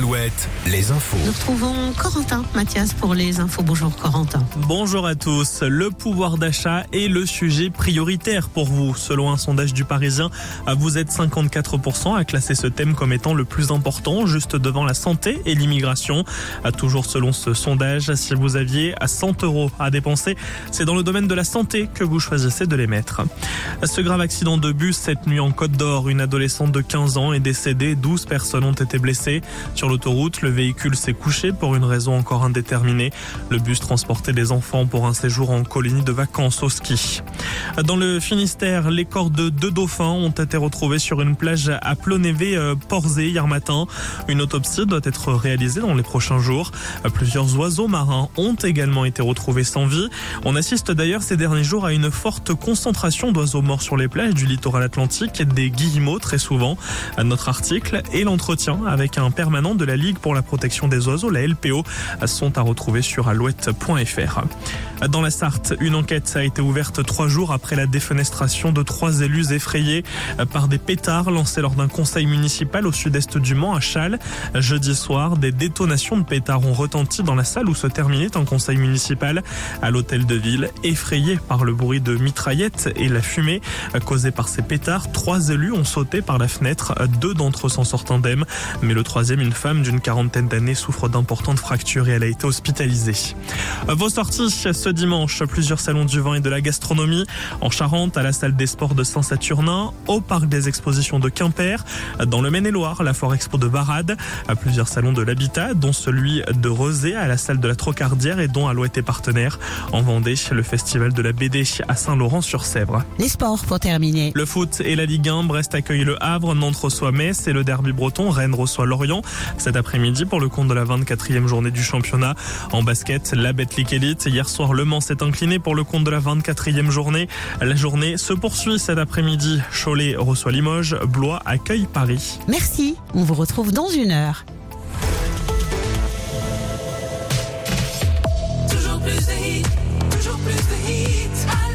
Alouette, les infos. Nous retrouvons Corentin Mathias pour les infos. Bonjour Corentin. Bonjour à tous. Le pouvoir d'achat est le sujet prioritaire pour vous. Selon un sondage du Parisien, vous êtes 54% à classer ce thème comme étant le plus important, juste devant la santé et l'immigration. Toujours selon ce sondage, si vous aviez à 100 euros à dépenser, c'est dans le domaine de la santé que vous choisissez de les mettre. Ce grave accident de bus cette nuit en Côte d'Or, une adolescente de 15 ans est décédée, 12 personnes ont été blessées. Sur l'autoroute, le véhicule s'est couché pour une raison encore indéterminée. Le bus transportait des enfants pour un séjour en colonie de vacances au ski. Dans le Finistère, les corps de deux dauphins ont été retrouvés sur une plage à Plonévé-Porzé hier matin. Une autopsie doit être réalisée dans les prochains jours. Plusieurs oiseaux marins ont également été retrouvés sans vie. On assiste d'ailleurs ces derniers jours à une forte concentration d'oiseaux morts sur les plages du littoral atlantique, des guillemots très souvent. Notre article et l'entretien avec un permanent de la Ligue pour la protection des oiseaux, la LPO, sont à retrouver sur alouette.fr. Dans la Sarthe, une enquête a été ouverte trois jours après la défenestration de trois élus effrayés par des pétards lancés lors d'un conseil municipal au sud-est du Mans à Châles. Jeudi soir, des détonations de pétards ont retenti dans la salle où se terminait un conseil municipal à l'hôtel de ville. Effrayés par le bruit de mitraillettes et la fumée causée par ces pétards, trois élus ont sauté par la fenêtre. Deux d'entre eux s'en sortent indemnes, mais le troisième, une femme d'une quarantaine d'années, souffre d'importantes fractures et elle a été hospitalisée. Vos sorties ce dimanche, plusieurs salons du vin et de la gastronomie en Charente, à la salle des sports de Saint-Saturnin, au parc des expositions de Quimper, dans le Maine-et-Loire, la Foire Expo de Barade, à plusieurs salons de l'habitat, dont celui de Rosé, à la salle de la Trocardière et dont Alouette est partenaire. En Vendée, le festival de la BD à Saint-Laurent-sur-Sèvre. Les sports pour terminer. Le foot et la Ligue 1, Brest accueille le Havre, Nantes reçoit Metz et le derby breton, Rennes reçoit Lorient cet après-midi pour le compte de la 24e journée du championnat. En basket, la Betclic Elite. Hier soir, Le Mans s'est incliné pour le compte de la 24e journée. La journée se poursuit cet après-midi. Cholet reçoit Limoges, Blois accueille Paris. Merci, on vous retrouve dans une heure.